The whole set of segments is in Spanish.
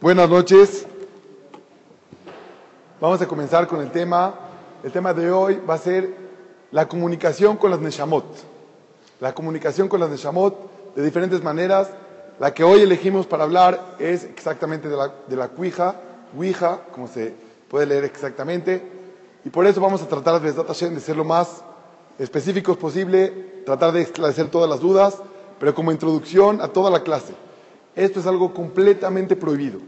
Buenas noches. Vamos a comenzar con el tema. El tema de hoy va a ser la comunicación con las Neshamot. La comunicación con las Neshamot de diferentes maneras. La que hoy elegimos para hablar es exactamente de la, de la cuija, Ouija, como se puede leer exactamente. Y por eso vamos a tratar de, ser lo más específicos posible, tratar de esclarecer todas las dudas, pero como introducción a toda la clase. Esto es algo completamente prohibido,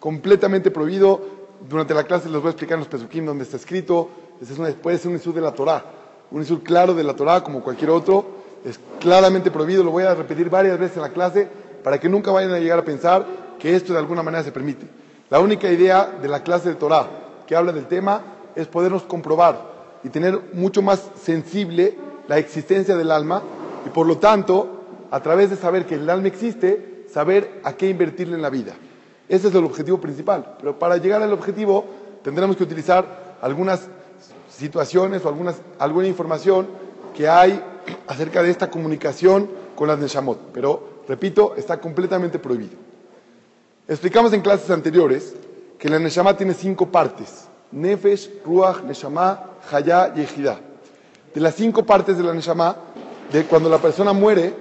completamente prohibido. Durante la clase les voy a explicar en los pesukim donde está escrito. Este es una, puede ser un isur de la Torah, un isur claro de la Torah como cualquier otro. Es claramente prohibido, lo voy a repetir varias veces en la clase para que nunca vayan a llegar a pensar que esto de alguna manera se permite. La única idea de la clase de Torah que habla del tema es podernos comprobar y tener mucho más sensible la existencia del alma y por lo tanto, a través de saber que el alma existe, saber a qué invertirle en la vida. Ese es el objetivo principal. Pero para llegar al objetivo tendremos que utilizar algunas situaciones o algunas, alguna información que hay acerca de esta comunicación con las Neshamot. Pero, repito, está completamente prohibido. Explicamos en clases anteriores que la Neshama tiene cinco partes. Nefesh, Ruach, Neshama, Hayá y Ejidá. De las cinco partes de la Neshama, de cuando la persona muere,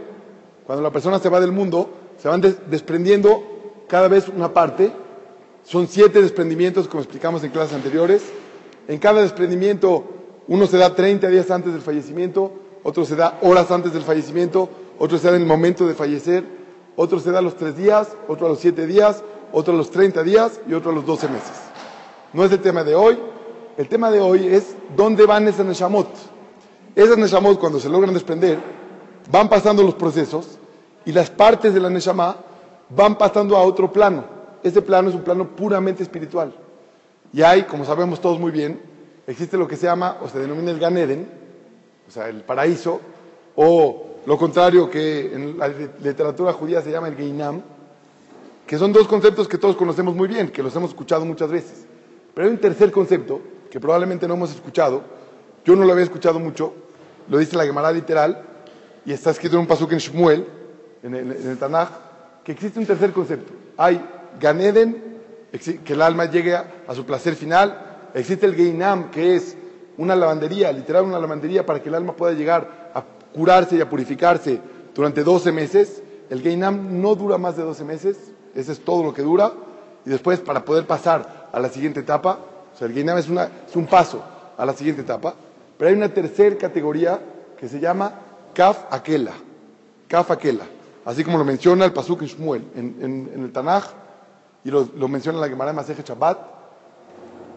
cuando la persona se va del mundo, se van desprendiendo cada vez una parte. Son siete desprendimientos, como explicamos en clases anteriores. En cada desprendimiento, uno se da 30 días antes del fallecimiento, otro se da horas antes del fallecimiento, otro se da en el momento de fallecer, otro se da a los tres días, otro a los siete días, otro a los 30 días y otro a los 12 meses. No es el tema de hoy. El tema de hoy es dónde van esas neshamot. Esas neshamot, cuando se logran desprender, van pasando los procesos y las partes de la Neshama van pasando a otro plano. Ese plano es un plano puramente espiritual. Y hay, como sabemos todos muy bien, existe lo que se llama o se denomina el Gan Eden, o sea, el paraíso, o lo contrario que en la literatura judía se llama el Geinam, que son dos conceptos que todos conocemos muy bien, que los hemos escuchado muchas veces. Pero hay un tercer concepto que probablemente no hemos escuchado, yo no lo había escuchado mucho, lo dice la Gemara literal, y está escrito en un pasuk en Shmuel, en el, Tanaj, que existe un tercer concepto. Hay Ganeden, que el alma llegue a, su placer final. Existe el Geinam, que es una lavandería, literal una lavandería para que el alma pueda llegar a curarse y a purificarse durante 12 meses. El Geinam no dura más de 12 meses, ese es todo lo que dura. Y después, para poder pasar a la siguiente etapa, o sea, el Geinam es, es un paso a la siguiente etapa. Pero hay una tercera categoría que se llama Kaf Akela. Kaf Akela así como lo menciona el Pasuk Shmuel en, el Tanaj, y lo, menciona la Gemara Maseje Shabbat,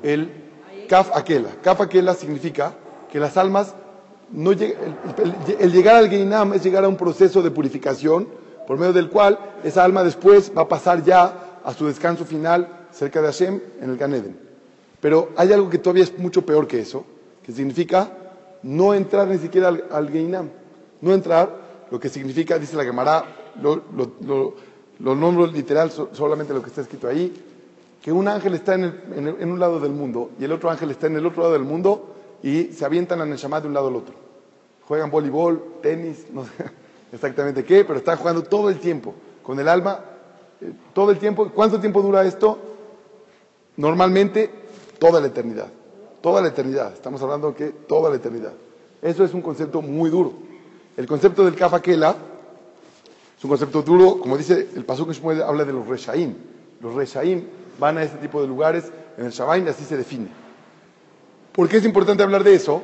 el Kaf Akela. Kaf Akela significa que las almas, no el, el, llegar al Geinam es llegar a un proceso de purificación, por medio del cual esa alma después va a pasar ya a su descanso final cerca de Hashem en el Ganeden. Pero hay algo que todavía es mucho peor que eso, que significa no entrar ni siquiera al, al Geinam, no entrar lo que significa, dice la Gemara, lo, lo, nombro literal, solamente lo que está escrito ahí, que un ángel está en, un lado del mundo y el otro ángel está en el otro lado del mundo y se avientan a Neshama de un lado al otro. Juegan voleibol, tenis, no sé exactamente qué, pero están jugando todo el tiempo, con el alma, eh, todo el tiempo. ¿Cuánto tiempo dura esto? Normalmente, toda la eternidad. Toda la eternidad. Estamos hablando que toda la eternidad. Eso es un concepto muy duro. El concepto del Kafakela es un concepto duro, como dice el Pasuk Shmuel, habla de los Reshaim. Los Reshaim van a este tipo de lugares en el Shabbat y así se define. ¿Por qué es importante hablar de eso?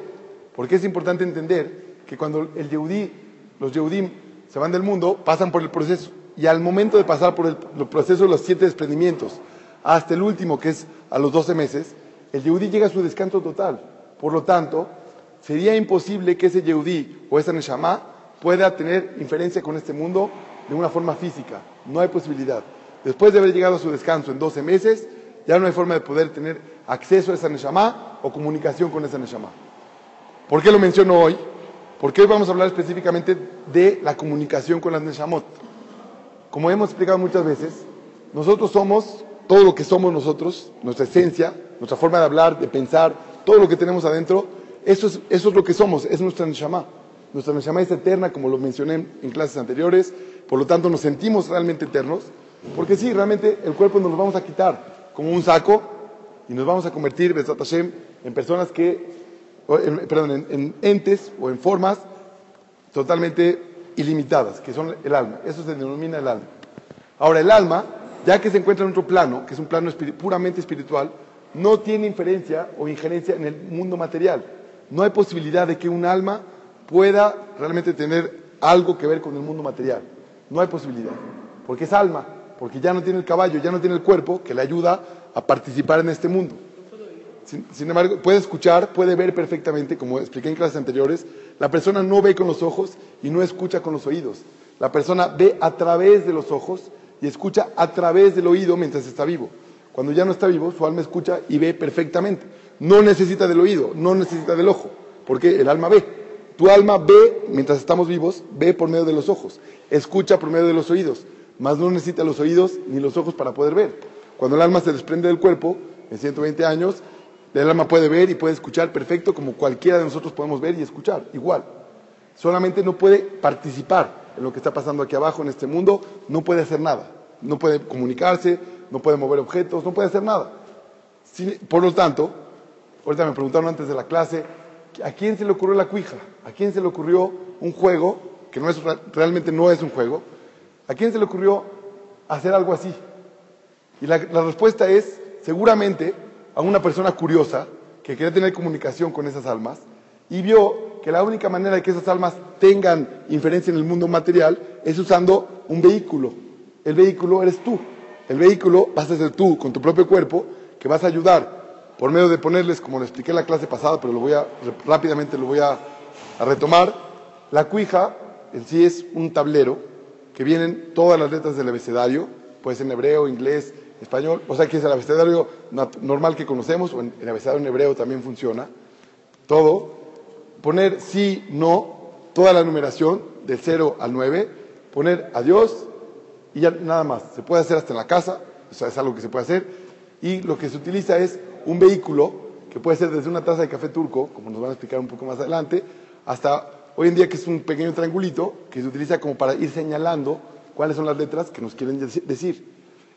Porque es importante entender que cuando el Yehudí, los Yehudim se van del mundo, pasan por el proceso. Y al momento de pasar por el, proceso de los siete desprendimientos, hasta el último, que es a los doce meses, el Yehudí llega a su descanso total. Por lo tanto, sería imposible que ese Yehudí o esa Neshama pueda tener inferencia con este mundo de una forma física. No hay posibilidad. Después de haber llegado a su descanso en 12 meses, ya no hay forma de poder tener acceso a esa Neshama o comunicación con esa Neshama. ¿Por qué lo menciono hoy? Porque hoy vamos a hablar específicamente de la comunicación con las Neshamot. Como hemos explicado muchas veces, nosotros somos todo lo que somos nosotros, nuestra esencia, nuestra forma de hablar, de pensar, todo lo que tenemos adentro, eso es, eso es lo que somos, es nuestra Neshama. Nuestra Neshama es eterna, como lo mencioné en clases anteriores, por lo tanto nos sentimos realmente eternos, porque sí, realmente el cuerpo nos lo vamos a quitar como un saco y nos vamos a convertir, Besat Hashem, en personas que, perdón, en, en entes o en formas totalmente ilimitadas, que son el alma. Eso se denomina el alma. Ahora, el alma, ya que se encuentra en otro plano, que es un plano puramente espiritual, no tiene inferencia o injerencia en el mundo material. No hay posibilidad de que un alma pueda realmente tener algo que ver con el mundo material. No hay posibilidad. Porque es alma, porque ya no tiene el caballo, ya no tiene el cuerpo que le ayuda a participar en este mundo. Sin, embargo, puede escuchar, puede ver perfectamente, como expliqué en clases anteriores. La persona no ve con los ojos y no escucha con los oídos. La persona ve a través de los ojos y escucha a través del oído mientras está vivo. Cuando ya no está vivo, su alma escucha y ve perfectamente. No necesita del oído, no necesita del ojo, porque el alma ve. Tu alma ve, mientras estamos vivos, ve por medio de los ojos, escucha por medio de los oídos, mas no necesita los oídos ni los ojos para poder ver. Cuando el alma se desprende del cuerpo, en 120 años, el alma puede ver y puede escuchar perfecto como cualquiera de nosotros podemos ver y escuchar, igual. Solamente no puede participar en lo que está pasando aquí abajo en este mundo, no puede hacer nada, no puede comunicarse, no puede mover objetos, no puede hacer nada. Por lo tanto, ahorita me preguntaron antes de la clase, ¿a quién se le ocurrió la cuija? ¿A quién se le ocurrió un juego, que no es, realmente no es un juego? ¿A quién se le ocurrió hacer algo así? Y la, la respuesta es, seguramente, a una persona curiosa que quería tener comunicación con esas almas y vio que la única manera de que esas almas tengan inferencia en el mundo material es usando un vehículo. El vehículo eres tú. El vehículo vas a ser tú con tu propio cuerpo que vas a ayudar por medio de ponerles, como lo expliqué en la clase pasada, pero lo voy a, rápidamente lo voy a, a retomar. La cuija en sí es un tablero que vienen todas las letras del abecedario, puede ser en hebreo, inglés, español, o sea que es el abecedario normal que conocemos, o en el abecedario en hebreo también funciona, todo, poner sí, no, toda la numeración del 0 al 9, poner adiós y ya nada más. Se puede hacer hasta en la casa, o sea, es algo que se puede hacer, y lo que se utiliza es un vehículo que puede ser desde una taza de café turco, como nos van a explicar un poco más adelante, hasta hoy en día que es un pequeño triangulito que se utiliza como para ir señalando cuáles son las letras que nos quieren decir.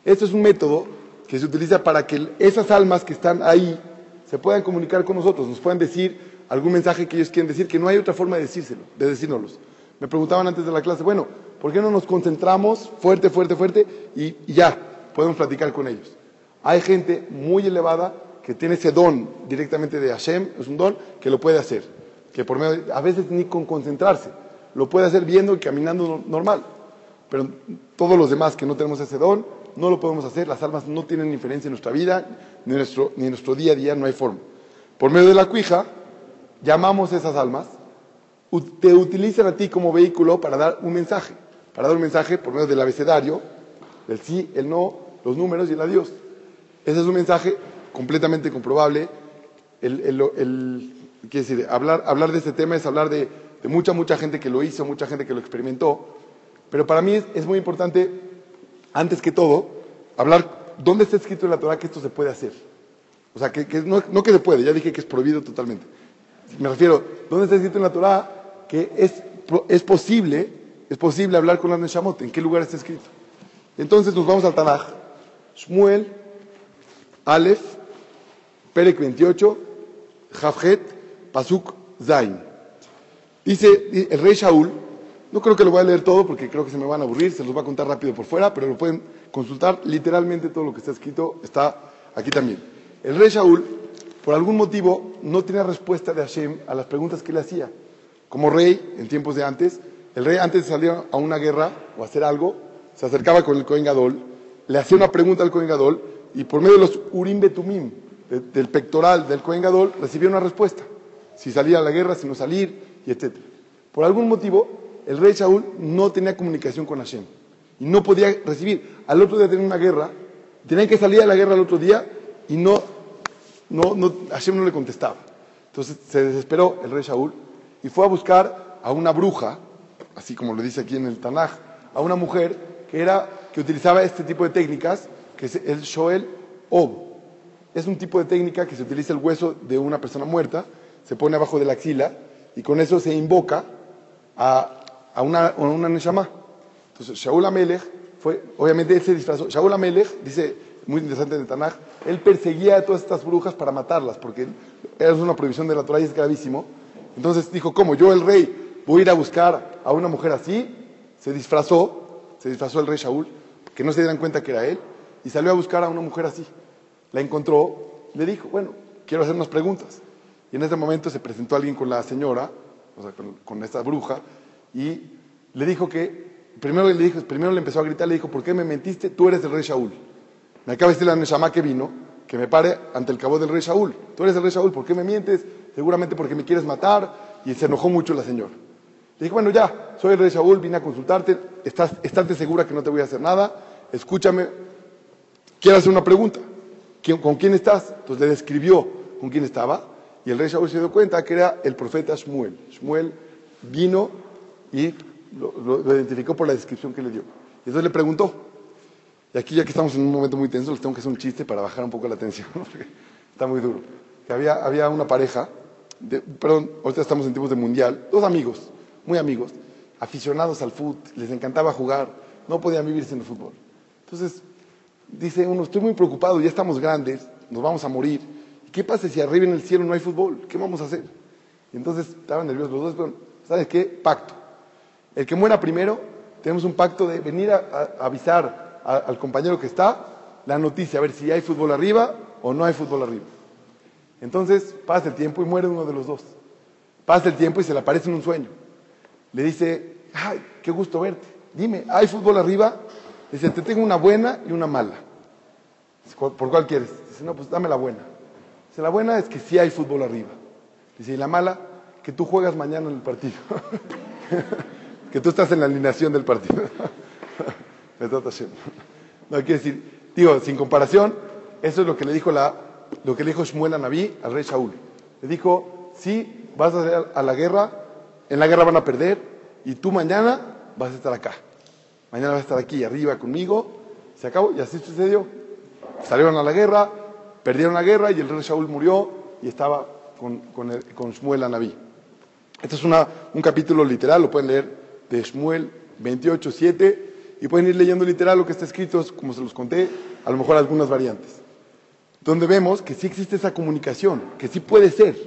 Esto es un método que se utiliza para que esas almas que están ahí se puedan comunicar con nosotros, nos puedan decir algún mensaje que ellos quieren decir, que no hay otra forma de decírselo, de decírnoslos. Me preguntaban antes de la clase, bueno, ¿por qué no nos concentramos fuerte, fuerte, fuerte y, y ya podemos platicar con ellos? Hay gente muy elevada que tiene ese don directamente de Hashem, es un don que lo puede hacer, que por medio, a veces ni con concentrarse, lo puede hacer viendo y caminando normal. Pero todos los demás que no tenemos ese don, no lo podemos hacer, las almas no tienen inferencia en nuestra vida, ni en nuestro, ni en nuestro día a día, no hay forma. Por medio de la cuija, llamamos a esas almas, te utilizan a ti como vehículo para dar un mensaje, para dar un mensaje por medio del abecedario, el sí, el no, los números y el adiós. Ese es un mensaje completamente comprobable. El, el, el, quiere decir, hablar, hablar de este tema es hablar de, de, mucha, mucha gente que lo hizo, mucha gente que lo experimentó. Pero para mí es, muy importante, antes que todo, hablar dónde está escrito en la Torah que esto se puede hacer. O sea, que, que no, no, que se puede, ya dije que es prohibido totalmente. Me refiero, ¿dónde está escrito en la Torah que es, es posible, es posible hablar con la Neshamot? ¿En qué lugar está escrito? Entonces nos vamos al Tanaj. Shmuel, Aleph, Perek 28, Javjet, Pasuk, Zain. Dice el rey Shaul, no creo que lo voy a leer todo porque creo que se me van a aburrir, se los voy a contar rápido por fuera, pero lo pueden consultar literalmente todo lo que está escrito, está aquí también. El rey Shaul, por algún motivo, no tenía respuesta de Hashem a las preguntas que le hacía. Como rey, en tiempos de antes, el rey antes de salir a una guerra o hacer algo, se acercaba con el Cohen Gadol, le hacía una pregunta al Cohen Gadol y por medio de los Urim Betumim, del pectoral del Cohen Gadol, recibía una respuesta. Si salía a la guerra, si no salir, y etc. Por algún motivo, el rey Shaul no tenía comunicación con Hashem. y no podía recibir. Al otro día tenía una guerra, tenían que salir a la guerra al otro día y no, no, no, Hashem no le contestaba. Entonces se desesperó el rey Shaul y fue a buscar a una bruja, así como lo dice aquí en el Tanaj, a una mujer que, era, que utilizaba este tipo de técnicas, que es el Shoel Ob. Es un tipo de técnica que se utiliza el hueso de una persona muerta, se pone abajo de la axila y con eso se invoca a, a una, a una Neshama. Entonces, Shaul Amelech fue, obviamente él se disfrazó. Shaul Amelech, dice, muy interesante en el Tanaj, él perseguía a todas estas brujas para matarlas, porque era una prohibición de la Torah y es gravísimo. Entonces dijo, ¿cómo? Yo, el rey, voy a ir a buscar a una mujer así. Se disfrazó, se disfrazó el rey Shaul, que no se dieran cuenta que era él, y salió a buscar a una mujer así. La encontró, le dijo, bueno, quiero hacer unas preguntas. Y en ese momento se presentó alguien con la señora, o sea, con, esta bruja, y le dijo que, primero le, dijo, primero le empezó a gritar, le dijo, ¿por qué me mentiste? Tú eres el rey Shaul. Me acaba de decir la Neshama que vino, que me pare ante el cabo del rey Shaul. Tú eres el rey Shaul, ¿por qué me mientes? Seguramente porque me quieres matar. Y se enojó mucho la señora. Le dije, bueno, ya, soy el rey Shaul, vine a consultarte, estás, segura que no te voy a hacer nada, escúchame, quiero hacer una pregunta. ¿Con quién estás? Entonces le describió con quién estaba, y el rey Shaul se dio cuenta que era el profeta Shmuel. Shmuel vino y lo, identificó por la descripción que le dio. Y entonces le preguntó, y aquí ya que estamos en un momento muy tenso, les tengo que hacer un chiste para bajar un poco la tensión, porque está muy duro. Había, había una pareja, de, perdón, ahorita estamos en tiempos de mundial, dos amigos, muy amigos, aficionados al fútbol, les encantaba jugar, no podían vivir sin el fútbol. Entonces, dice uno, estoy muy preocupado, ya estamos grandes, nos vamos a morir. ¿Qué pasa si arriba en el cielo no hay fútbol? ¿Qué vamos a hacer? Y entonces estaban nerviosos los dos, pero ¿sabes qué? Pacto. El que muera primero, tenemos un pacto de venir a, avisar al compañero que está la noticia, a ver si hay fútbol arriba o no hay fútbol arriba. Entonces pasa el tiempo y muere uno de los dos. Pasa el tiempo y se le aparece en un sueño. Le dice, ay, qué gusto verte. Dime, ¿hay fútbol arriba? Dice, te tengo una buena y una mala. ¿por cuál quieres? Dice, no, pues dame la buena. Dice, la buena es que sí hay fútbol arriba. Dice, y la mala, que tú juegas mañana en el partido. que tú estás en la alineación del partido. no, quiere decir, digo, sin comparación, eso es lo que le dijo, la, lo que le dijo Shmuel a Naví al rey Shaul. Le dijo, sí, vas a, a la guerra, en la guerra van a perder, y tú mañana vas a estar acá. Mañana vas a estar aquí, arriba conmigo. Se acabó, y así sucedió. Salieron a la guerra, perdieron la guerra, y el rey Shaul murió, y estaba con, con, el, con Shmuel a Naví. Este es una, un capítulo literal, lo pueden leer de Shmuel 28, 7 y pueden ir leyendo literal lo que está escrito, como se los conté, a lo mejor algunas variantes. Donde vemos que sí existe esa comunicación, que sí puede ser.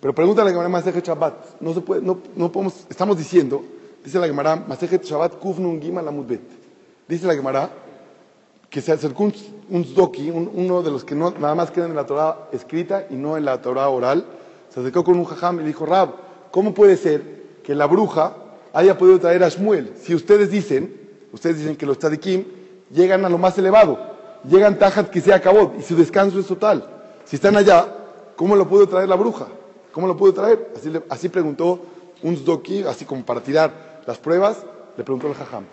Pero pregunta la Gemara Masejet Shabbat, no se puede, no, no podemos, estamos diciendo, dice la Gemara Masejet Shabbat Kufnun Gima Lamudbet. Dice la Gemara que se acercó un, un Zdoki, un, uno de los que nada más quedan en la Torah escrita y no en la Torah oral, se acercó con un jajam y le dijo, Rab, ¿cómo puede ser que la bruja haya podido traer a Shmuel? Si ustedes dicen ustedes dicen que los tzadikim llegan a lo más elevado, llegan tajat que se acabó y su descanso es total. Si están allá, ¿cómo lo pudo traer la bruja? ¿Cómo lo pudo traer? Así, le, así preguntó un zdoki, así como para tirar las pruebas, le preguntó el jajam.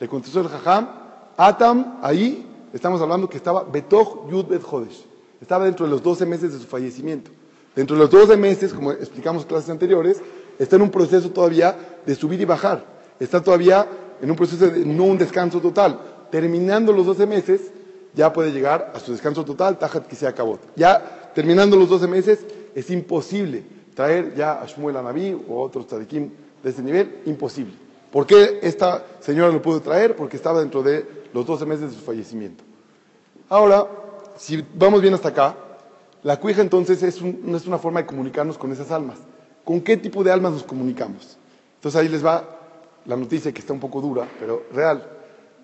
Le contestó el jajam, Atam, ahí estamos hablando que estaba Betoch Yud Bet Jodesh. Estaba dentro de los 12 meses de su fallecimiento. Dentro de los 12 meses, como explicamos en clases anteriores, está en un proceso todavía de subir y bajar. Está todavía en un proceso de no un descanso total. Terminando los 12 meses, ya puede llegar a su descanso total, Tajat que se acabó. Ya terminando los 12 meses, es imposible traer ya a Shmuel Anabí o otros tzadikim de ese nivel, imposible. ¿Por qué esta señora lo pudo traer? Porque estaba dentro de los 12 meses de su fallecimiento. Ahora, si vamos bien hasta acá, la cuija entonces es, es una forma de comunicarnos con esas almas. ¿Con qué tipo de almas nos comunicamos? Entonces ahí les va la noticia que está un poco dura, pero real.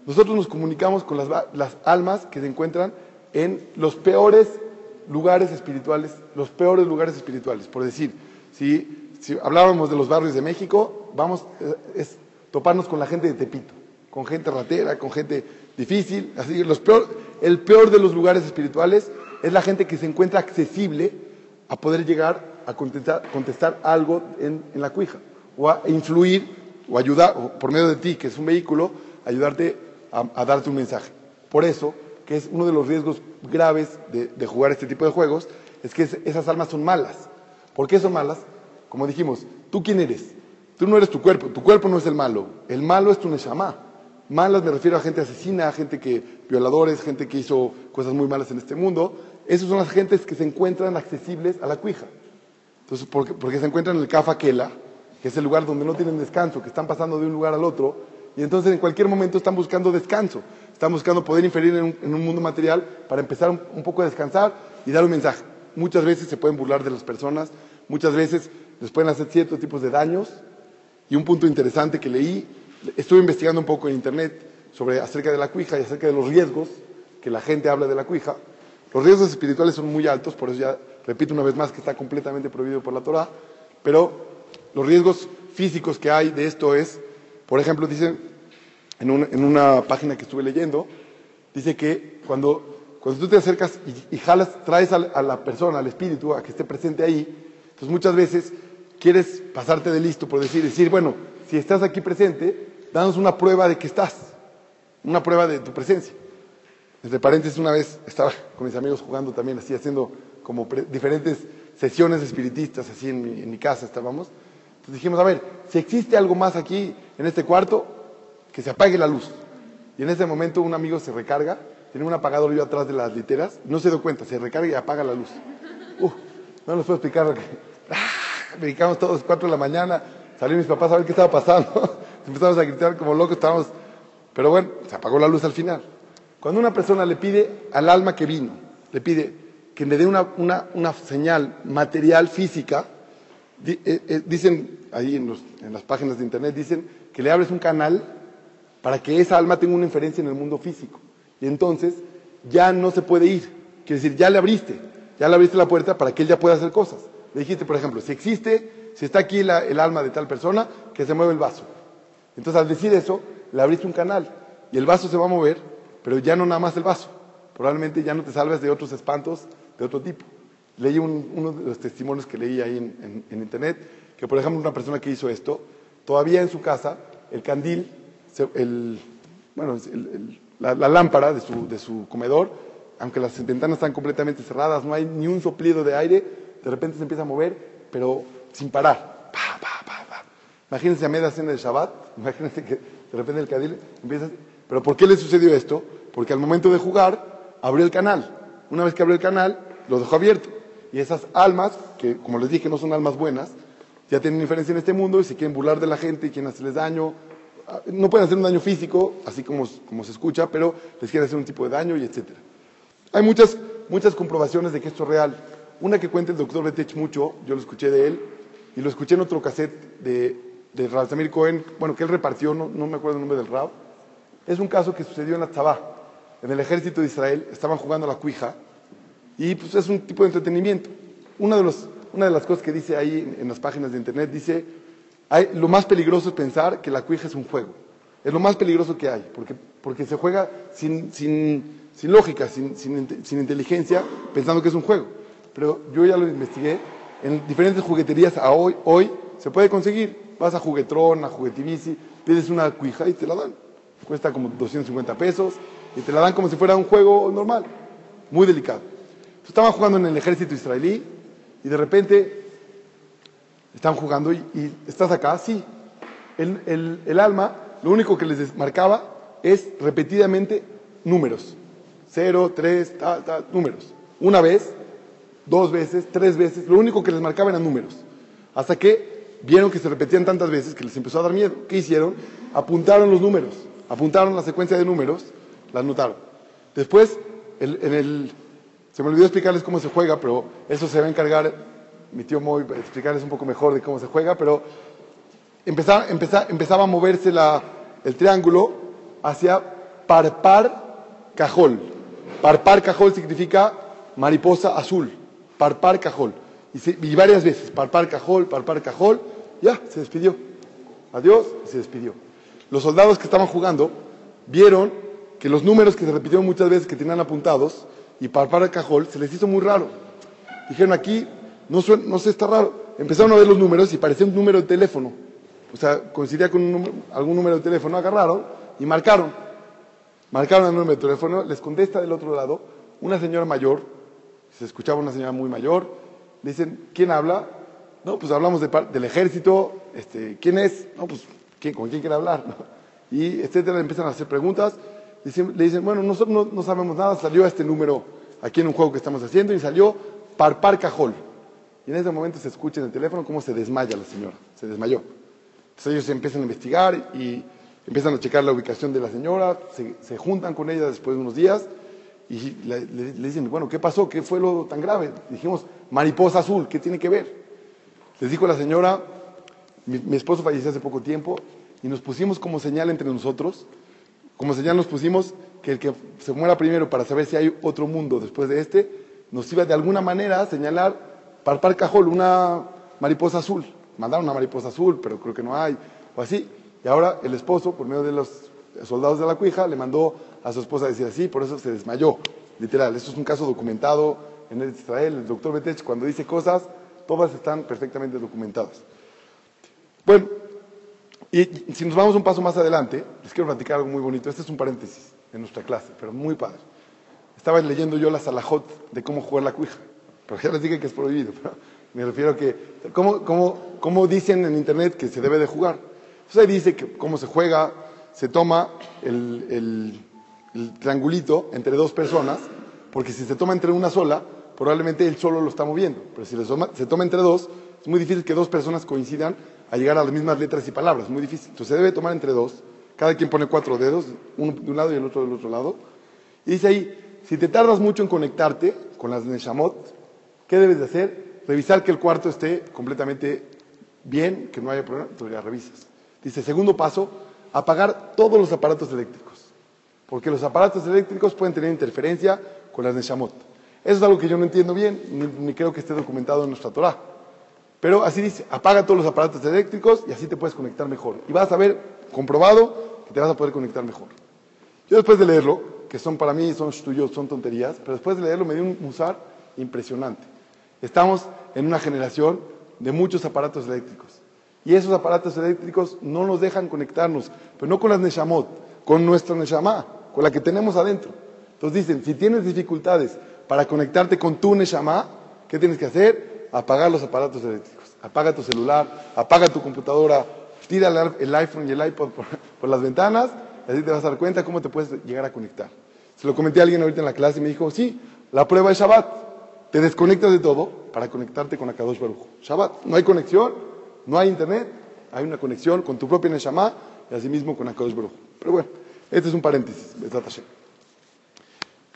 Nosotros nos comunicamos con las, las, almas que se encuentran en los peores lugares espirituales, los peores lugares espirituales. Por decir, si, si hablábamos de los barrios de México, vamos a es toparnos con la gente de Tepito, con gente ratera, con gente difícil. Así, los peor, el peor de los lugares espirituales es la gente que se encuentra accesible a poder llegar a contestar, algo en, la cuija o a influir o ayudar, o por medio de ti, que es un vehículo, ayudarte a, darte un mensaje. Por eso, que es uno de los riesgos graves de, jugar este tipo de juegos, es que esas almas son malas. ¿Por qué son malas? Como dijimos, ¿tú quién eres? Tú no eres tu cuerpo, tu cuerpo no es el malo, el malo es tu neshama. Malas me refiero a gente asesina, a gente que, violadores, gente que hizo cosas muy malas en este mundo. Esas son las gentes que se encuentran accesibles a la cuija. Entonces, porque, porque se encuentran en el Kafa Kela, que es el lugar donde no tienen descanso, que están pasando de un lugar al otro, y entonces en cualquier momento están buscando descanso, están buscando poder inferir en un, mundo material para empezar un, poco a descansar y dar un mensaje. Muchas veces se pueden burlar de las personas, muchas veces les pueden hacer ciertos tipos de daños, y un punto interesante que leí, estuve investigando un poco en internet sobre acerca de la cuija y acerca de los riesgos que la gente habla de la cuija. Los riesgos espirituales son muy altos, por eso ya repito una vez más que está completamente prohibido por la Torah, pero los riesgos físicos que hay de esto es, por ejemplo, dice en, una página que estuve leyendo, dice que cuando, cuando tú te acercas y, jalas, traes a, la persona, al espíritu, a que esté presente ahí, entonces muchas veces quieres pasarte de listo por decir, decir, bueno, si estás aquí presente, danos una prueba de que estás, una prueba de tu presencia. Desde paréntesis, una vez estaba con mis amigos jugando también, así haciendo como diferentes sesiones espiritistas, así en mi, casa estábamos. Entonces dijimos, a ver, si existe algo más aquí en este cuarto, que se apague la luz. Y en ese momento un amigo se recarga, tiene un apagador yo atrás de las literas, no se dio cuenta, se recarga y apaga la luz. Uh, no les puedo explicar. Brincamos todos cuatro de la mañana, salieron mis papás a ver qué estaba pasando, empezamos a gritar como locos, estábamos... Pero bueno, se apagó la luz al final. Cuando una persona le pide al alma que vino, le pide que le dé una, una, una señal material, física, eh, eh, dicen ahí en, las páginas de internet, dicen que le abres un canal para que esa alma tenga una inferencia en el mundo físico. Y entonces ya no se puede ir. Quiere decir, ya le abriste, ya le abriste la puerta para que él ya pueda hacer cosas. Le dijiste, por ejemplo, si existe, si está aquí el alma de tal persona, que se mueve el vaso. Entonces al decir eso, le abriste un canal y el vaso se va a mover, pero ya no nada más el vaso. Probablemente ya no te salves de otros espantos de otro tipo. Leí uno de los testimonios que leí ahí en, internet, que por ejemplo una persona que hizo esto, todavía en su casa, el candil, bueno, la, lámpara de su, de su comedor, aunque las ventanas están completamente cerradas, no hay ni un soplido de aire, de repente se empieza a mover, pero sin parar. Pa, pa, pa, imagínense a media cena de Shabbat, imagínense que de repente el candil empieza... Pero ¿por qué le sucedió esto? Porque al momento de jugar abrió el canal. Una vez que abrió el canal, lo dejó abierto. Y esas almas, que como les dije no son almas buenas, ya tienen diferencia en este mundo y se quieren burlar de la gente y quieren hacerles daño. Ah, no pueden hacer un daño físico, así como, como se escucha, pero les quieren hacer un tipo de daño y etc. Hay muchas, muchas comprobaciones de que esto es real. Una que cuenta el doctor Betech mucho, yo lo escuché de él, y lo escuché en otro cassette de, de Samir Cohen, bueno, que él repartió, no, me acuerdo el nombre del Rab. Es un caso que sucedió en la en el ejército de Israel, estaban jugando a la cuija, y pues es un tipo de entretenimiento. Una de, los, una de las cosas que dice ahí en, las páginas de internet dice, lo más peligroso es pensar que la cuija es un juego. Es lo más peligroso que hay, porque, porque se juega sin, sin, sin lógica, sin, sin, inteligencia, pensando que es un juego. Pero yo ya lo investigué, en diferentes jugueterías a hoy, hoy se puede conseguir. Vas a Juguetrón, a Juguetivici, pides una cuija y te la dan. Cuesta como 250 pesos y te la dan como si fuera un juego normal. Muy delicado. Estaban jugando en el ejército israelí y de repente estaban jugando y, estás acá, sí. El, alma, lo único que les marcaba es repetidamente números. Cero, tres, tal, tal, números. Una vez, dos veces, tres veces, lo único que les marcaba eran números. Hasta que vieron que se repetían tantas veces que les empezó a dar miedo. ¿Qué hicieron? Apuntaron los números, apuntaron la secuencia de números, la anotaron. Después, en el se me olvidó explicarles cómo se juega, pero eso se va a encargar mi tío Moy explicarles un poco mejor de cómo se juega, pero empezaba, empezaba a moverse la, el triángulo hacia parpar cajol. Parpar cajol significa mariposa azul. Parpar cajol. Y, varias veces, parpar cajol, parpar cajol, ya, se despidió. Adiós, se despidió. Los soldados que estaban jugando vieron que los números que se repitieron muchas veces que tenían apuntados y parpar cajol, se les hizo muy raro. Dijeron aquí, no, no sé, está raro. Empezaron a ver los números y parecía un número de teléfono. O sea, coincidía con algún número de teléfono, agarraron y marcaron. Marcaron el número de teléfono, les contesta del otro lado una señora mayor, se escuchaba una señora muy mayor, le dicen, ¿quién habla? No, pues hablamos del ejército, este, ¿quién es? No, pues, ¿quién, ¿con quién quiere hablar? Y etcétera, le empiezan a hacer preguntas, le dicen, bueno, nosotros no, sabemos nada, salió este número aquí en un juego que estamos haciendo y salió Parpar Cajol. Y en ese momento se escucha en el teléfono cómo se desmaya la señora, se desmayó. Entonces ellos empiezan a investigar y empiezan a checar la ubicación de la señora, se, juntan con ella después de unos días y le, dicen, bueno, ¿qué pasó? ¿Qué fue lo tan grave? Dijimos, mariposa azul, ¿qué tiene que ver? Les dijo la señora, mi, esposo falleció hace poco tiempo y nos pusimos como señal entre nosotros, como señal nos pusimos que el que se muera primero para saber si hay otro mundo después de este, nos iba de alguna manera a señalar Parpar Cajol, una mariposa azul mandaron una mariposa azul, pero creo que no hay, o así. Y ahora el esposo, por medio de los soldados de la cuija, le mandó a su esposa decir así, por eso se desmayó, literal. Esto es un caso documentado en Israel. El doctor Betech, cuando dice cosas, todas están perfectamente documentadas. Bueno, y si nos vamos un paso más adelante, les quiero platicar algo muy bonito. Este es un paréntesis en nuestra clase, pero muy padre. Estaba leyendo yo la salahot de cómo jugar la cuija, pero ya les dije que es prohibido. Me refiero a que, ¿cómo, dicen en Internet que se debe de jugar? Entonces ahí dice que cómo se juega, se toma el, triangulito entre dos personas, porque si se toma entre una sola, probablemente él solo lo está moviendo. Pero si se toma entre dos, es muy difícil que dos personas coincidan a llegar a las mismas letras y palabras, muy difícil. Entonces se debe tomar entre dos, cada quien pone cuatro dedos, uno de un lado y el otro del otro lado. Y dice ahí, si te tardas mucho en conectarte con las Neshamot, ¿qué debes de hacer? revisar que el cuarto esté completamente bien, que no haya problema, entonces ya revisas. Dice, segundo paso, apagar todos los aparatos eléctricos, porque los aparatos eléctricos pueden tener interferencia con las Neshamot. Eso es algo que yo no entiendo bien, ni, creo que esté documentado en nuestra Torah. Pero así dice, apaga todos los aparatos eléctricos y así te puedes conectar mejor. Y vas a ver, comprobado, que te vas a poder conectar mejor. Yo después de leerlo, que son para mí, son tuyos, son tonterías, pero después de leerlo me dio un musar impresionante. Estamos en una generación de muchos aparatos eléctricos. Y esos aparatos eléctricos no nos dejan conectarnos, pero no con las Neshamot, con nuestra Neshama, con la que tenemos adentro. Entonces dicen, si tienes dificultades para conectarte con tu Neshama, ¿qué tienes que hacer? Apagar los aparatos eléctricos. Apaga tu celular, apaga tu computadora, tira el iPhone y el iPod por, las ventanas y así te vas a dar cuenta cómo te puedes llegar a conectar. Se lo comenté a alguien ahorita en la clase y me dijo, sí, la prueba es Shabbat. Te desconectas de todo para conectarte con Akadosh Baruch. Shabbat, no hay conexión, no hay internet, hay una conexión con tu propia Neshama y asimismo con Akadosh Baruch. Pero bueno, este es un paréntesis,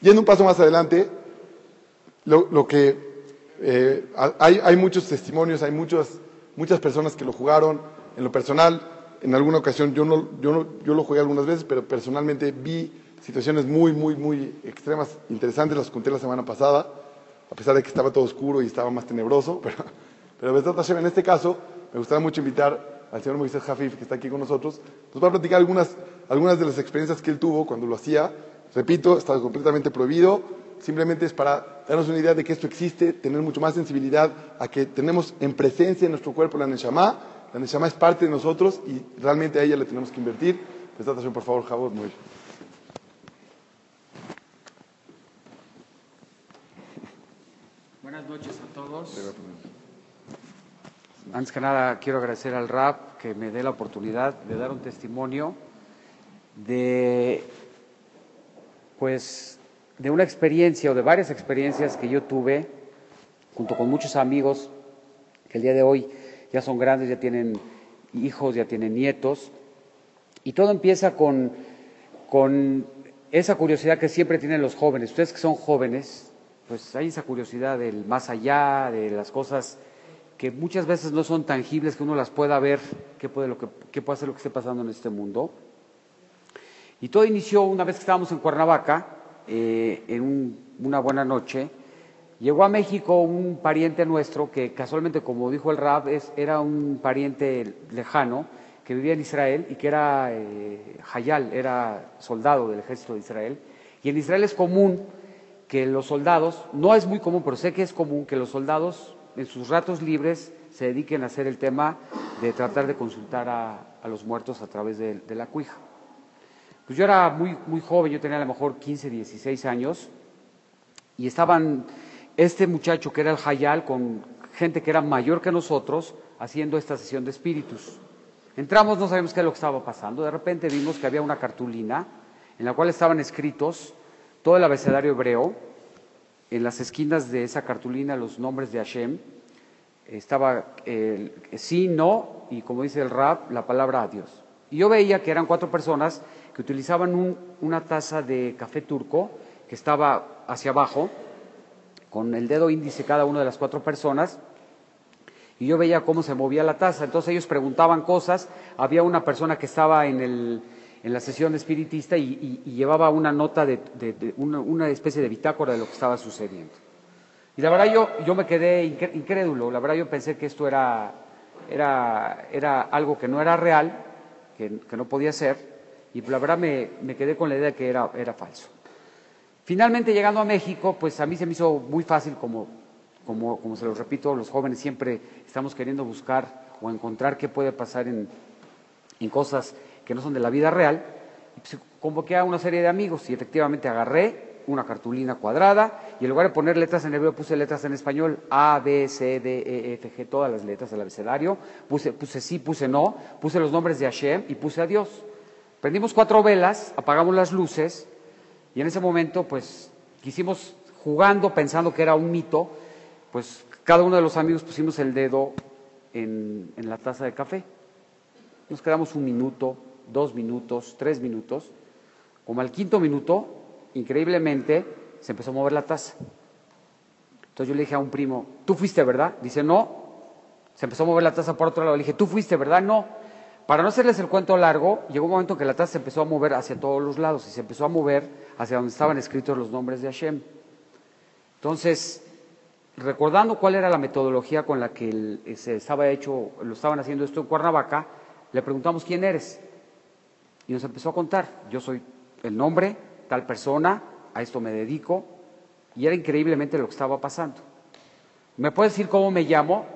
Yendo un paso más adelante, lo, que eh, hay, muchos testimonios, hay muchas, muchas personas que lo jugaron. En lo personal, en alguna ocasión yo, no, yo, no, yo lo jugué algunas veces, pero personalmente vi situaciones muy, muy, muy extremas, interesantes, las conté la semana pasada a pesar de que estaba todo oscuro y estaba más tenebroso, pero, pero en este caso me gustaría mucho invitar al señor Moisés Jafif, que está aquí con nosotros, nos va a platicar algunas, algunas de las experiencias que él tuvo cuando lo hacía. Repito, está completamente prohibido, simplemente es para darnos una idea de que esto existe, tener mucho más sensibilidad a que tenemos en presencia en nuestro cuerpo la Neshama, la Neshama es parte de nosotros y realmente a ella le tenemos que invertir. Prestación, por favor, Javor, muy Buenas noches a todos. Antes que nada, quiero agradecer al RAP que me dé la oportunidad de dar un testimonio de, pues, de una experiencia o de varias experiencias que yo tuve junto con muchos amigos que el día de hoy ya son grandes, ya tienen hijos, ya tienen nietos. Y todo empieza con, con esa curiosidad que siempre tienen los jóvenes. Ustedes que son jóvenes, pues hay esa curiosidad del más allá, de las cosas que muchas veces no son tangibles, que uno las pueda ver, qué puede, lo que, qué puede ser lo que esté pasando en este mundo. Y todo inició una vez que estábamos en Cuernavaca, eh, en una buena noche. Llegó a México un pariente nuestro que casualmente, como dijo el Rab, es, era un pariente lejano que vivía en Israel y que era eh, Hayal, era soldado del ejército de Israel. Y en Israel es común que los soldados, no es muy común, pero sé que es común que los soldados en sus ratos libres se dediquen a hacer el tema de tratar de consultar a, los muertos a través de, la cuija. Pues yo era muy, muy joven, yo tenía a lo mejor 15, 16 años, y estaban este muchacho que era el Hayal con gente que era mayor que nosotros haciendo esta sesión de espíritus. Entramos, no sabíamos qué es lo que estaba pasando, de repente vimos que había una cartulina en la cual estaban escritos todo el abecedario hebreo, en las esquinas de esa cartulina los nombres de Hashem, estaba el sí, no, y como dice el rap, la palabra a Dios. Y yo veía que eran cuatro personas que utilizaban una taza de café turco que estaba hacia abajo, con el dedo índice cada una de las cuatro personas, y yo veía cómo se movía la taza. Entonces ellos preguntaban cosas, había una persona que estaba en, el, en la sesión espiritista y, llevaba una nota de, una, especie de bitácora de lo que estaba sucediendo. Y la verdad yo, yo me quedé incrédulo, la verdad yo pensé que esto era, era, era algo que no era real, que, no podía ser, y la verdad me, me, quedé con la idea de que era, era falso. Finalmente llegando a México, pues a mí se me hizo muy fácil como como, como se lo repito, los jóvenes siempre estamos queriendo buscar o encontrar qué puede pasar en, en cosas que no son de la vida real. Y pues, convoqué a una serie de amigos y efectivamente agarré una cartulina cuadrada y en lugar de poner letras en hebreo puse letras en español, A, B, C, D, E, F, G, todas las letras del abecedario. Puse, puse sí, puse no, puse los nombres de Hashem y puse a Dios. Prendimos cuatro velas, apagamos las luces y en ese momento pues quisimos jugando, pensando que era un mito, pues cada uno de los amigos pusimos el dedo en, la taza de café. Nos quedamos un minuto, dos minutos, tres minutos. Como al quinto minuto, increíblemente, se empezó a mover la taza. Entonces yo le dije a un primo, tú fuiste, ¿verdad? Dice, no. Se empezó a mover la taza por otro lado. Le dije, tú fuiste, ¿verdad? No. Para no hacerles el cuento largo, llegó un momento en que la taza se empezó a mover hacia todos los lados y se empezó a mover hacia donde estaban escritos los nombres de Hashem. Entonces, recordando cuál era la metodología con la que eh, se estaba hecho, lo estaban haciendo esto en Cuernavaca, le preguntamos quién eres. Y nos empezó a contar, yo soy el nombre, tal persona, a esto me dedico, y era increíblemente lo que estaba pasando. ¿Me puedes decir cómo me llamo?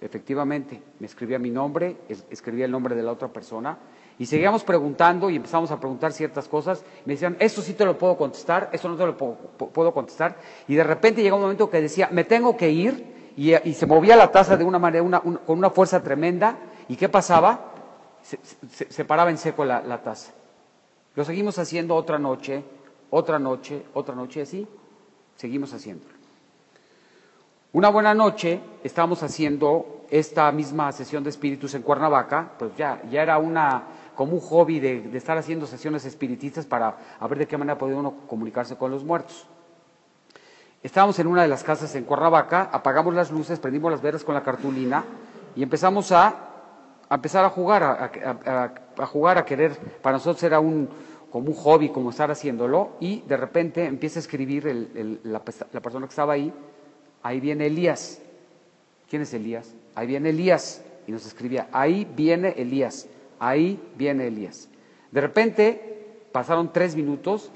Efectivamente, me escribía mi nombre, escribía el nombre de la otra persona, y seguíamos preguntando y empezamos a preguntar ciertas cosas. Me decían, esto sí te lo puedo contestar, esto no te lo puedo, contestar. Y de repente llegó un momento que decía, me tengo que ir. Y, se movía la taza de una manera, con una fuerza tremenda. ¿Y qué pasaba? Se, paraba en seco la, la, taza. Lo seguimos haciendo otra noche, otra noche, otra noche, así. Seguimos haciéndolo. Una buena noche estábamos haciendo esta misma sesión de espíritus en Cuernavaca, pues ya, ya era una, como un hobby de, estar haciendo sesiones espiritistas para ver de qué manera podía uno comunicarse con los muertos. Estábamos en una de las casas en Cuernavaca, apagamos las luces, prendimos las velas con la cartulina y empezamos a, empezar a jugar, a, jugar, a querer, para nosotros era un, como un hobby, como estar haciéndolo, y de repente empieza a escribir la, la persona que estaba ahí, ahí viene Elías. ¿Quién es Elías? Ahí viene Elías. Y nos escribía, ahí viene Elías. Ahí viene Elías. De repente, pasaron tres minutos,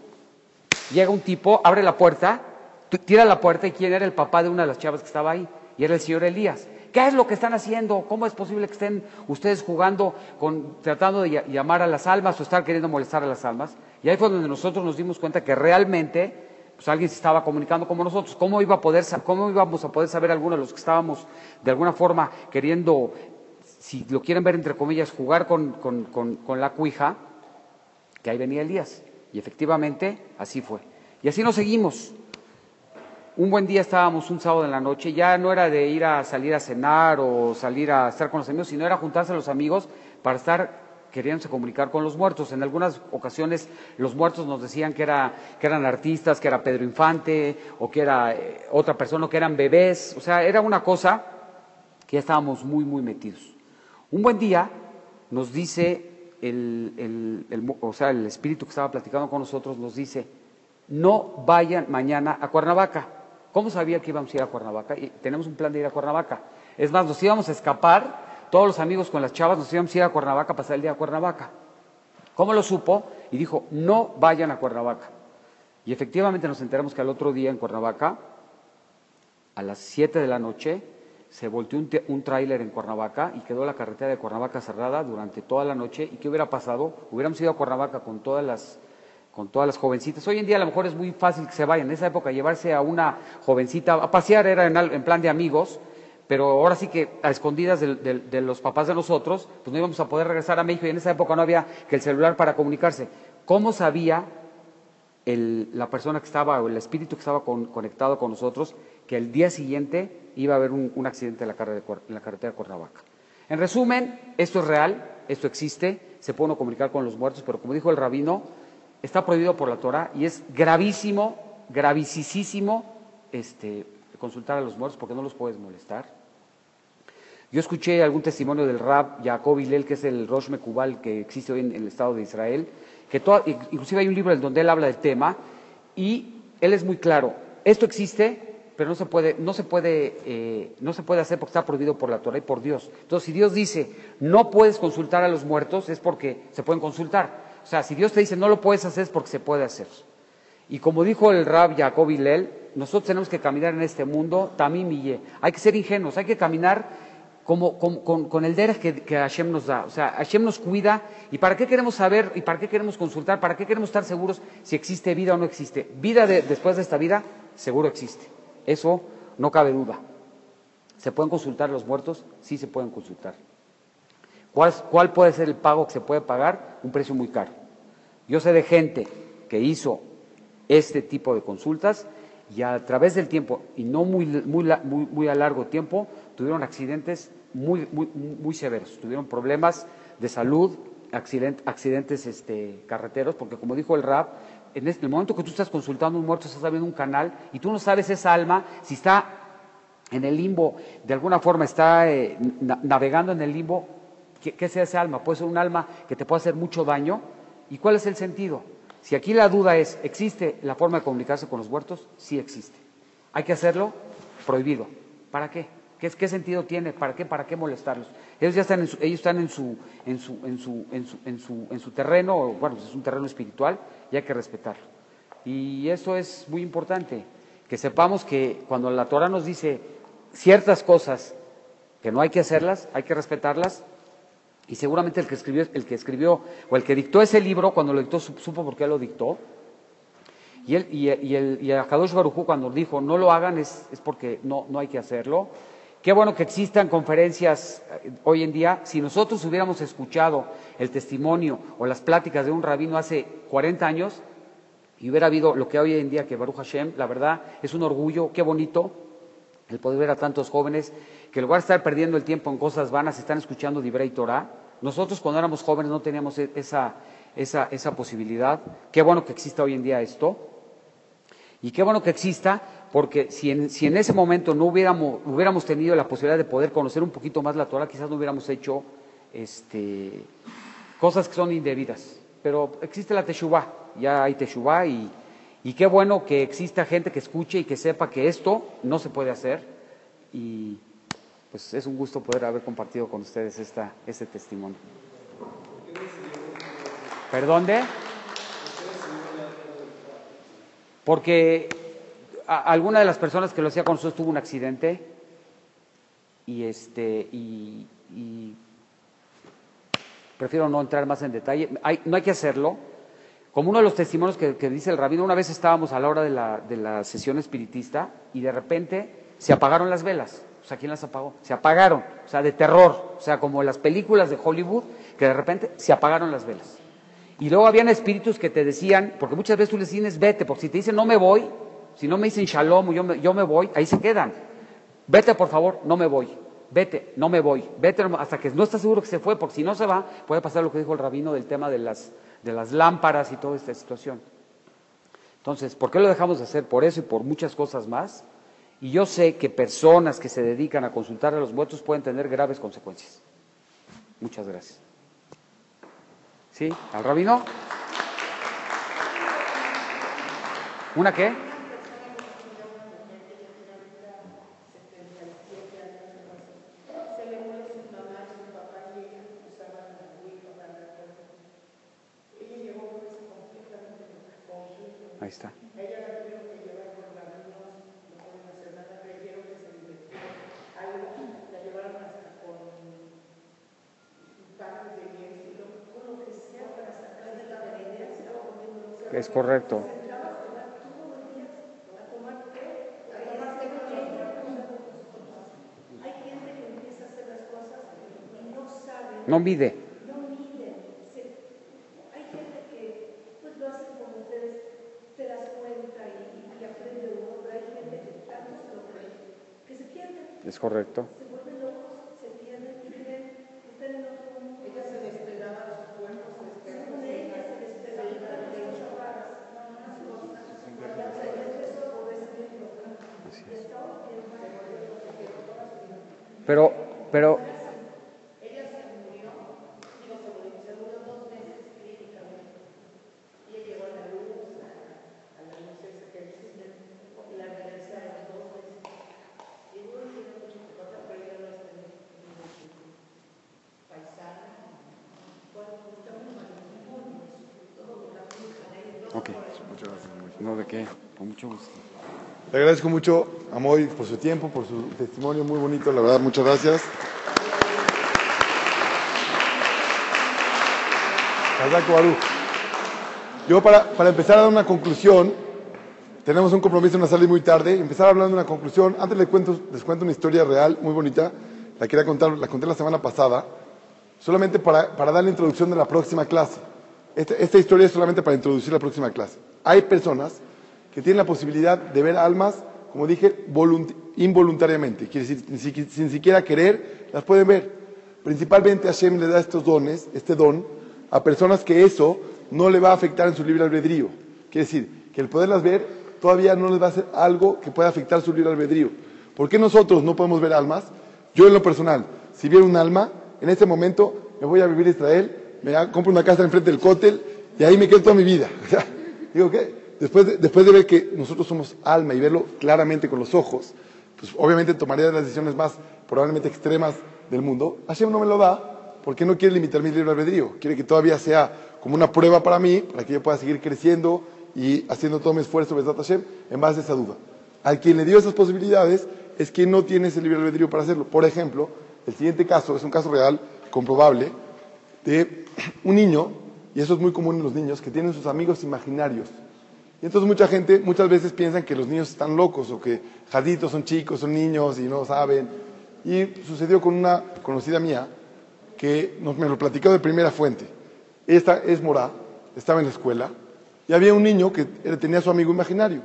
llega un tipo, abre la puerta, tira la puerta y quién era el papá de una de las chavas que estaba ahí. Y era el señor Elías. ¿Qué es lo que están haciendo? ¿Cómo es posible que estén ustedes jugando, con, tratando de llamar a las almas o estar queriendo molestar a las almas? Y ahí fue donde nosotros nos dimos cuenta que realmente pues, alguien se estaba comunicando como nosotros. ¿Cómo, iba a poder, ¿Cómo íbamos a poder saber algunos de los que estábamos de alguna forma queriendo si lo quieren ver entre comillas, jugar con, la cuija, que ahí venía Elías. Y efectivamente, así fue. Y así nos seguimos. Un buen día estábamos un sábado en la noche, ya no era de ir a salir a cenar o salir a estar con los amigos, sino era juntarse a los amigos para estar queriéndose comunicar con los muertos. En algunas ocasiones los muertos nos decían que, era, que eran artistas, que era Pedro Infante o que era eh, otra persona, o que eran bebés. O sea, era una cosa que estábamos muy, muy metidos. Un buen día nos dice el, o sea, el espíritu que estaba platicando con nosotros, nos dice, no vayan mañana a Cuernavaca. ¿Cómo sabía que íbamos a ir a Cuernavaca? Y tenemos un plan de ir a Cuernavaca. Es más, nos íbamos a escapar, todos los amigos con las chavas nos íbamos a ir a Cuernavaca a pasar el día a Cuernavaca. ¿Cómo lo supo? Y dijo, no vayan a Cuernavaca. Y efectivamente nos enteramos que al otro día en Cuernavaca, a las 7 de la noche, se volteó un, un tráiler en Cuernavaca y quedó la carretera de Cuernavaca cerrada durante toda la noche. ¿Y qué hubiera pasado? Hubiéramos ido a Cuernavaca con todas las con todas las jovencitas. Hoy en día a lo mejor es muy fácil que se vayan. En esa época llevarse a una jovencita a pasear era en, plan de amigos, pero ahora sí que a escondidas de, los papás de nosotros, pues no íbamos a poder regresar a México y en esa época no había que el celular para comunicarse. ¿Cómo sabía la persona que estaba o el espíritu que estaba conectado con nosotros que el día siguiente iba a haber un, accidente en la, carretera de Cuernavaca. En resumen, esto es real, esto existe, se puede uno comunicar con los muertos, pero como dijo el rabino, está prohibido por la Torah y es gravísimo, gravísimo este, consultar a los muertos porque no los puedes molestar. Yo escuché algún testimonio del rab Jacob Hillel, que es el Rosh Mekubal que existe hoy en, el Estado de Israel, que inclusive hay un libro en donde él habla del tema y él es muy claro, esto existe, pero no se puede, no se puede, eh, no se puede hacer porque está prohibido por la Torah y por Dios. Entonces, si Dios dice no puedes consultar a los muertos, es porque se pueden consultar. O sea, si Dios te dice no lo puedes hacer, es porque se puede hacer. Y como dijo el Rab Jacob Hillel, nosotros tenemos que caminar en este mundo, tamim y Hay que ser ingenuos, hay que caminar con, el derech que, Hashem nos da. O sea, Hashem nos cuida. ¿Y para qué queremos saber? ¿Y para qué queremos consultar? ¿Para qué queremos estar seguros si existe vida o no existe? Vida después de esta vida, seguro existe. Eso no cabe duda. ¿Se pueden consultar los muertos? Sí se pueden consultar. ¿Cuál, puede ser el pago que se puede pagar? Un precio muy caro. Yo sé de gente que hizo este tipo de consultas y a través del tiempo, y no muy, muy, muy, a largo tiempo, tuvieron accidentes muy, muy, muy severos, tuvieron problemas de salud, accidentes, este, carreteros, porque como dijo el RAP, en el momento que tú estás consultando un muerto, estás abriendo un canal y tú no sabes esa alma si está en el limbo, de alguna forma está eh, navegando en el limbo, ¿qué, es esa alma? Puede ser un alma que te puede hacer mucho daño. ¿Y cuál es el sentido? Si aquí la duda es, ¿existe la forma de comunicarse con los muertos? Sí existe. ¿Hay que hacerlo? Prohibido. ¿Para qué? ¿Qué, ¿Qué, sentido tiene? ¿Para qué? ¿Para qué molestarlos? Ellos ya están en su, ellos están en su, en su, en su, en su, en su, en su terreno, bueno, es un terreno espiritual y hay que respetarlo. Y eso es muy importante, que sepamos que cuando la Torah nos dice ciertas cosas que no hay que hacerlas, hay que respetarlas, y seguramente el que escribió, el que escribió o el que dictó ese libro, cuando lo dictó, supo por qué lo dictó. Y, él, y, y, el, y a Kadosh Barujú cuando dijo no lo hagan es, es porque no, no hay que hacerlo. Qué bueno que existan conferencias eh, hoy en día. Si nosotros hubiéramos escuchado el testimonio o las pláticas de un rabino hace 40 años y hubiera habido lo que hoy en día que Baruch Hashem, la verdad es un orgullo, qué bonito el poder ver a tantos jóvenes que en lugar de estar perdiendo el tiempo en cosas vanas están escuchando Dibrei Torah. Nosotros cuando éramos jóvenes no teníamos e-, esa, esa, esa posibilidad. Qué bueno que exista hoy en día esto. Y qué bueno que exista porque si en, si en ese momento no hubiéramos, hubiéramos tenido la posibilidad de poder conocer un poquito más la Torah, quizás no hubiéramos hecho este, cosas que son indebidas. Pero existe la Teshuvah, ya hay Teshuvah y, y qué bueno que exista gente que escuche y que sepa que esto no se puede hacer. Y pues es un gusto poder haber compartido con ustedes esta, este testimonio. ¿Perdón de? Porque alguna de las personas que lo hacía con nosotros tuvo un accidente y este y, prefiero no entrar más en detalle. no hay que hacerlo. Como uno de los testimonios que, dice el rabino, una vez estábamos a la hora de la, de la sesión espiritista y de repente se apagaron las velas. O sea, ¿quién las apagó? Se apagaron, o sea, de terror, o sea, como las películas de Hollywood, que de repente se apagaron las velas. Y luego habían espíritus que te decían, porque muchas veces tú les dices, vete, porque si te dicen no me voy, si no me dicen shalom, yo me, yo me voy, ahí se quedan. Vete, por favor, no me voy. Vete, no me voy. Vete hasta que no estás seguro que se fue, porque si no se va, puede pasar lo que dijo el rabino del tema de las, de las lámparas y toda esta situación. Entonces, ¿por qué lo dejamos de hacer? Por eso y por muchas cosas más. Y yo sé que personas que se dedican a consultar a los muertos pueden tener graves consecuencias. Muchas gracias. ¿Sí? ¿Al rabino? ¿Una qué? Ahí está. Es correcto. No mide. Es correcto. Pero, pero. Ok. No, de qué, con mucho gusto. Le agradezco mucho a Moy por su tiempo, por su testimonio muy bonito, la verdad, muchas gracias. Yo para, para empezar a dar una conclusión, tenemos un compromiso una salida muy tarde, empezar hablando de una conclusión, antes les cuento, les cuento una historia real muy bonita, la quería contar, la conté la semana pasada, solamente para, para dar la introducción de la próxima clase. Esta, esta historia es solamente para introducir la próxima clase. Hay personas que tienen la posibilidad de ver almas, como dije, involuntariamente, quiere decir, sin, siquiera querer, las pueden ver. Principalmente Hashem le da estos dones, este don, a personas que eso no le va a afectar en su libre albedrío. Quiere decir, que el poderlas ver todavía no les va a hacer algo que pueda afectar su libre albedrío. ¿Por qué nosotros no podemos ver almas? Yo en lo personal, si viera un alma, en este momento me voy a vivir a Israel, me compro una casa enfrente del cótel y ahí me quedo toda mi vida. digo, ¿qué? Después de, después de ver que nosotros somos alma y verlo claramente con los ojos, pues obviamente tomaría las decisiones más probablemente extremas del mundo. Hashem no me lo da porque no quiere limitar mi libre albedrío. Quiere que todavía sea como una prueba para mí, para que yo pueda seguir creciendo y haciendo todo mi esfuerzo, Besat Hashem, en base a esa duda. Al quien le dio esas posibilidades es quien no tiene ese libre albedrío para hacerlo. Por ejemplo, el siguiente caso es un caso real, comprobable, de un niño, y eso es muy común en los niños, que tienen sus amigos imaginarios. Y entonces mucha gente muchas veces piensan que los niños están locos o que jaditos son chicos, son niños y no saben. Y sucedió con una conocida mía que nos, me lo platicó de primera fuente. Esta es Morá, estaba en la escuela y había un niño que tenía su amigo imaginario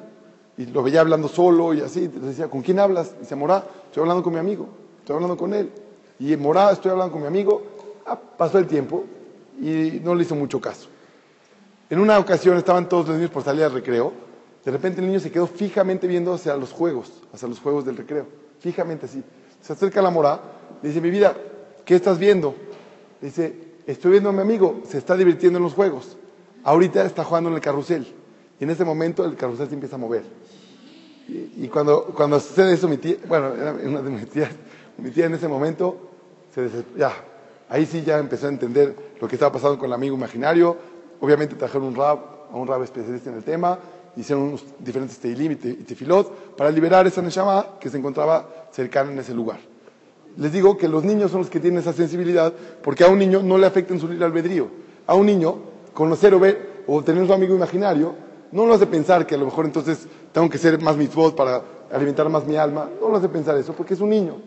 y lo veía hablando solo y así. Le decía, ¿con quién hablas? Y decía, Morá, estoy hablando con mi amigo, estoy hablando con él. Y Morá, estoy hablando con mi amigo. Ah, pasó el tiempo y no le hizo mucho caso. En una ocasión estaban todos los niños por salir al recreo. De repente el niño se quedó fijamente viendo hacia los juegos, hacia los juegos del recreo. Fijamente así. Se acerca a la mora, le dice, mi vida, ¿qué estás viendo? Le dice, estoy viendo a mi amigo, se está divirtiendo en los juegos. Ahorita está jugando en el carrusel. Y en ese momento el carrusel se empieza a mover. Y, cuando, cuando sucede eso, mi tía, bueno, era una de mis tías, mi tía en ese momento se desesperó. Ahí sí ya empezó a entender lo que estaba pasando con el amigo imaginario, Obviamente trajeron un rab, a un rab especialista en el tema, hicieron unos diferentes teilim y tefilot para liberar esa neshama que se encontraba cercana en ese lugar. Les digo que los niños son los que tienen esa sensibilidad porque a un niño no le afecta en su libre albedrío. A un niño, conocer o ver o tener su amigo imaginario, no lo hace pensar que a lo mejor entonces tengo que ser más mitzvot para alimentar más mi alma. No lo hace pensar eso porque es un niño.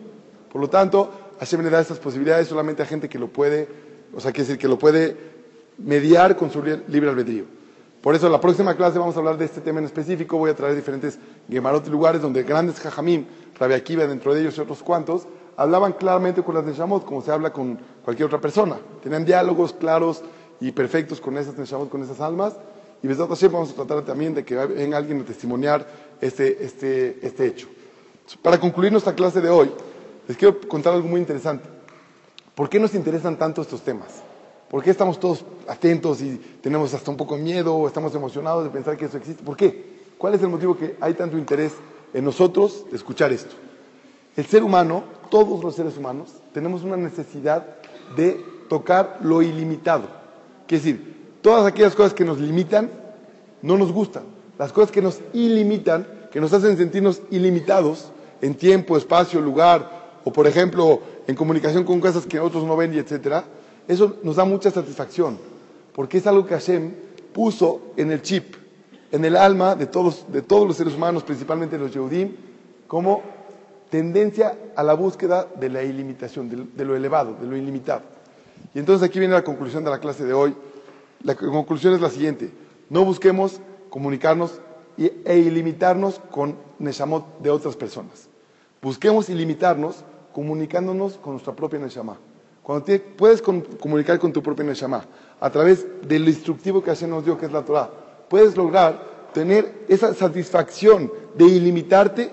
Por lo tanto, Hashem le da esas posibilidades solamente a gente que lo puede, o sea, que decir, que lo puede mediar con su libre albedrío. Por eso, en la próxima clase vamos a hablar de este tema en específico. Voy a traer diferentes gemarot lugares donde grandes jajamim, Rabbi dentro de ellos y otros cuantos, hablaban claramente con las neshamot, como se habla con cualquier otra persona. Tenían diálogos claros y perfectos con esas neshamot, con esas almas. Y Besat Hashem vamos a tratar también de que venga alguien a testimoniar este, este, este hecho. Para concluir nuestra clase de hoy, les quiero contar algo muy interesante. ¿Por qué nos interesan tanto estos temas? ¿Por qué estamos todos atentos y tenemos hasta un poco miedo o estamos emocionados de pensar que eso existe? ¿Por qué? ¿Cuál es el motivo que hay tanto interés en nosotros de escuchar esto? El ser humano, todos los seres humanos, tenemos una necesidad de tocar lo ilimitado. Quiere decir, todas aquellas cosas que nos limitan no nos gustan. Las cosas que nos ilimitan, que nos hacen sentirnos ilimitados en tiempo, espacio, lugar, o por ejemplo, en comunicación con cosas que otros no ven y etcétera, eso nos da mucha satisfacción, porque es algo que Hashem puso en el chip, en el alma de todos, de todos los seres humanos, principalmente los Yehudim, como tendencia a la búsqueda de la ilimitación, de, de lo elevado, de lo ilimitado. Y entonces aquí viene la conclusión de la clase de hoy. La conclusión es la siguiente. No busquemos comunicarnos e ilimitarnos con Neshamot de otras personas. Busquemos ilimitarnos comunicándonos con nuestra propia Neshama. Cuando te, puedes con, comunicar con tu propia Neshama a través del instructivo que Hashem nos dio, que es la Torah, puedes lograr tener esa satisfacción de ilimitarte,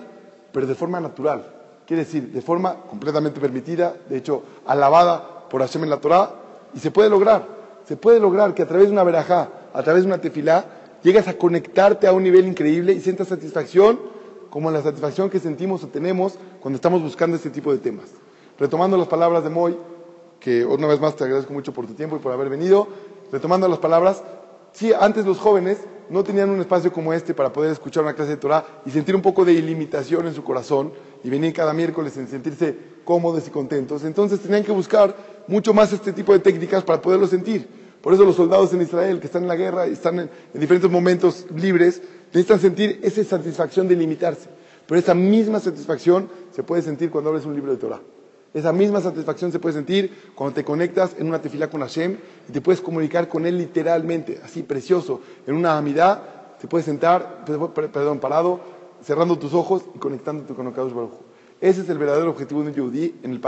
pero de forma natural. Quiere decir, de forma completamente permitida, de hecho, alabada por Hashem en la Torah, y se puede lograr. Se puede lograr que a través de una verajá, a través de una tefilá, llegas a conectarte a un nivel increíble y sientas satisfacción como la satisfacción que sentimos o tenemos cuando estamos buscando este tipo de temas. Retomando las palabras de Moy, que una vez más te agradezco mucho por tu tiempo y por haber venido, retomando las palabras, sí, antes los jóvenes no tenían un espacio como este para poder escuchar una clase de Torah y sentir un poco de ilimitación en su corazón y venir cada miércoles en sentirse cómodos y contentos. Entonces tenían que buscar mucho más este tipo de técnicas para poderlo sentir. Por eso los soldados en Israel que están en la guerra y están en, en diferentes momentos libres, necesitan sentir esa satisfacción de limitarse. Pero esa misma satisfacción se puede sentir cuando abres un libro de Torah. Esa misma satisfacción se puede sentir cuando te conectas en una tefila con Hashem y te puedes comunicar con Él literalmente, así precioso. En una amidad te puedes sentar, perdón, parado, cerrando tus ojos y conectándote con Okadosh Baruj Ese es el verdadero objetivo de un yudí en,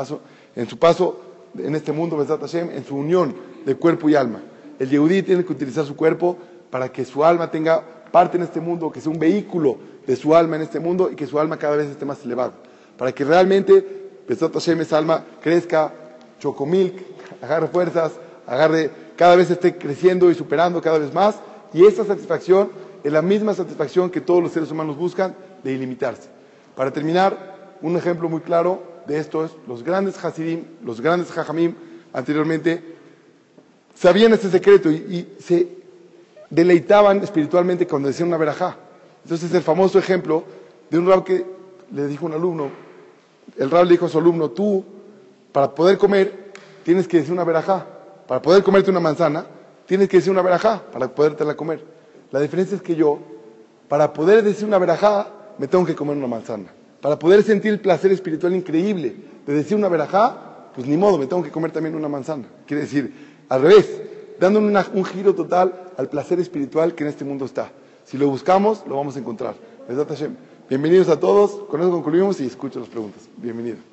en su paso en este mundo, Hashem, en su unión de cuerpo y alma. El yudí tiene que utilizar su cuerpo para que su alma tenga parte en este mundo, que sea un vehículo de su alma en este mundo y que su alma cada vez esté más elevada. Para que realmente Besat Hashem, esa alma crezca, chocomilk, agarre fuerzas, agarre, cada vez esté creciendo y superando cada vez más. Y esa satisfacción es la misma satisfacción que todos los seres humanos buscan de ilimitarse. Para terminar, un ejemplo muy claro de esto es los grandes Hasidim, los grandes Jajamim anteriormente, sabían este secreto y, se deleitaban espiritualmente cuando decían una verajá. Entonces el famoso ejemplo de un rab que le dijo un alumno, el rab le dijo a su alumno, tú, para poder comer, tienes que decir una verajá. Para poder comerte una manzana, tienes que decir una verajá para podértela comer. La diferencia es que yo, para poder decir una verajá, me tengo que comer una manzana. Para poder sentir el placer espiritual increíble de decir una verajá, pues ni modo, me tengo que comer también una manzana. Quiere decir, al revés, dando una, un giro total al placer espiritual que en este mundo está. Si lo buscamos, lo vamos a encontrar. Bienvenidos a todos. Con eso concluimos y escucho las preguntas. Bienvenido.